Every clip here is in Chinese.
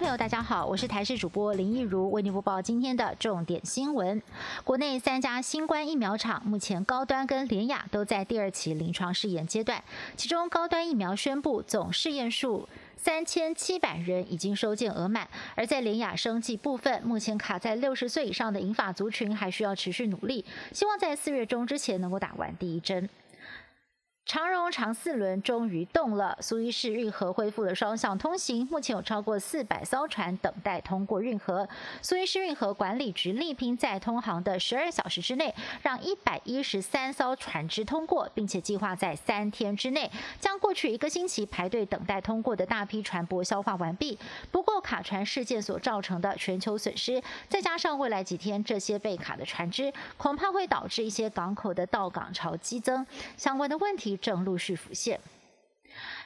朋友，大家好，我是台视主播林义如，为您播报今天的重点新闻。国内三家新冠疫苗厂目前高端跟联雅都在第二期临床试验阶段，其中高端疫苗宣布总试验数三千七百人已经收件额满，而在联雅生技部分，目前卡在六十岁以上的银发族群，还需要持续努力，希望在四月中之前能够打完第一针。长荣长四轮终于动了，苏伊士运河恢复了双向通行，目前有超过四百艘船等待通过运河。苏伊士运河管理局力拼在通航的十二小时之内，让一百一十三艘船只通过，并且计划在三天之内将过去一个星期排队等待通过的大批船舶消化完毕。不过，卡船事件所造成的全球损失，再加上未来几天这些被卡的船只，恐怕会导致一些港口的到港潮激增，相关的问题。正陆续浮现。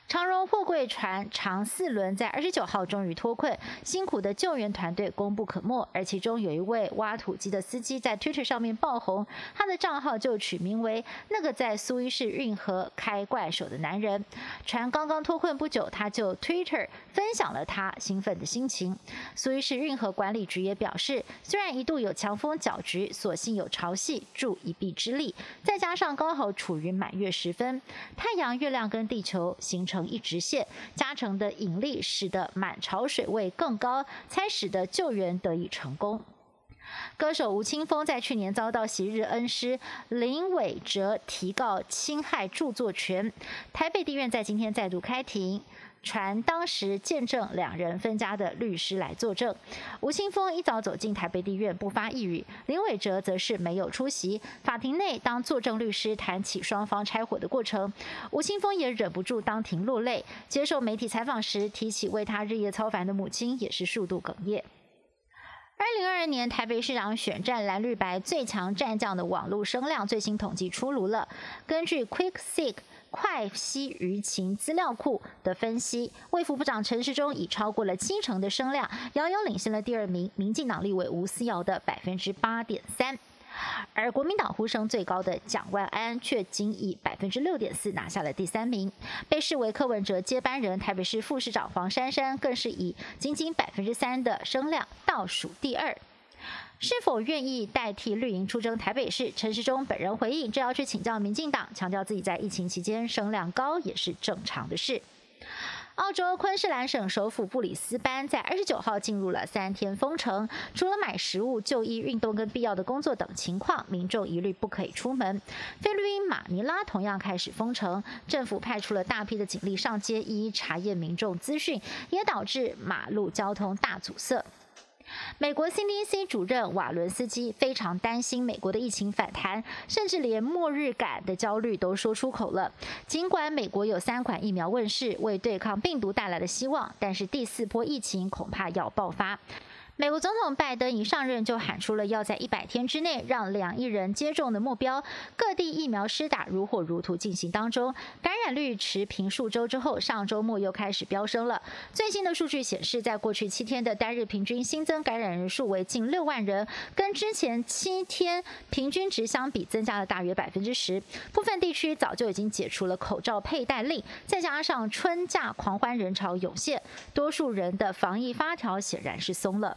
长荣货柜船长四轮在二十九号终于脱困，辛苦的救援团队功不可没。而其中有一位挖土机的司机在 Twitter 上面爆红，他的账号就取名为“那个在苏伊士运河开怪手的男人”。船刚刚脱困不久，他就 Twitter 分享了他兴奋的心情。苏伊士运河管理局也表示，虽然一度有强风搅局，所幸有潮汐助一臂之力，再加上刚好处于满月时分，太阳、月亮跟地球形成。成一直线，加成的引力使得满潮水位更高，才使得救援得以成功。歌手吴青峰在去年遭到昔日恩师林伟哲提告侵害著作权，台北地院在今天再度开庭。传当时见证两人分家的律师来作证。吴青峰一早走进台北地院，不发一语；林伟哲则是没有出席。法庭内，当作证律师谈起双方拆伙的过程，吴青峰也忍不住当庭落泪。接受媒体采访时，提起为他日夜操烦的母亲，也是数度哽咽。二零二二年台北市长选战蓝绿白最强战将的网络声量最新统计出炉了。根据 QuickSeek。快息舆情资料库的分析，卫副部长陈时中已超过了七成的声量，遥遥领先了第二名民进党立委吴思瑶的百分之八点三，而国民党呼声最高的蒋万安却仅以百分之六点四拿下了第三名，被视为柯文哲接班人台北市副市长黄珊珊更是以仅仅百分之三的声量倒数第二。是否愿意代替绿营出征台北市？陈时中本人回应，这要去请教民进党，强调自己在疫情期间声量高也是正常的事。澳洲昆士兰省首府布里斯班在二十九号进入了三天封城，除了买食物、就医、运动跟必要的工作等情况，民众一律不可以出门。菲律宾马尼拉同样开始封城，政府派出了大批的警力上街，一一查验民众资讯，也导致马路交通大阻塞。美国 CDC 主任瓦伦斯基非常担心美国的疫情反弹，甚至连末日感的焦虑都说出口了。尽管美国有三款疫苗问世，为对抗病毒带来了希望，但是第四波疫情恐怕要爆发。美国总统拜登一上任就喊出了要在一百天之内让两亿人接种的目标，各地疫苗施打如火如荼进行当中，感染率持平数周之后，上周末又开始飙升了。最新的数据显示，在过去七天的单日平均新增感染人数为近六万人，跟之前七天平均值相比，增加了大约百分之十。部分地区早就已经解除了口罩佩戴令，再加上春假狂欢人潮涌现，多数人的防疫发条显然是松了。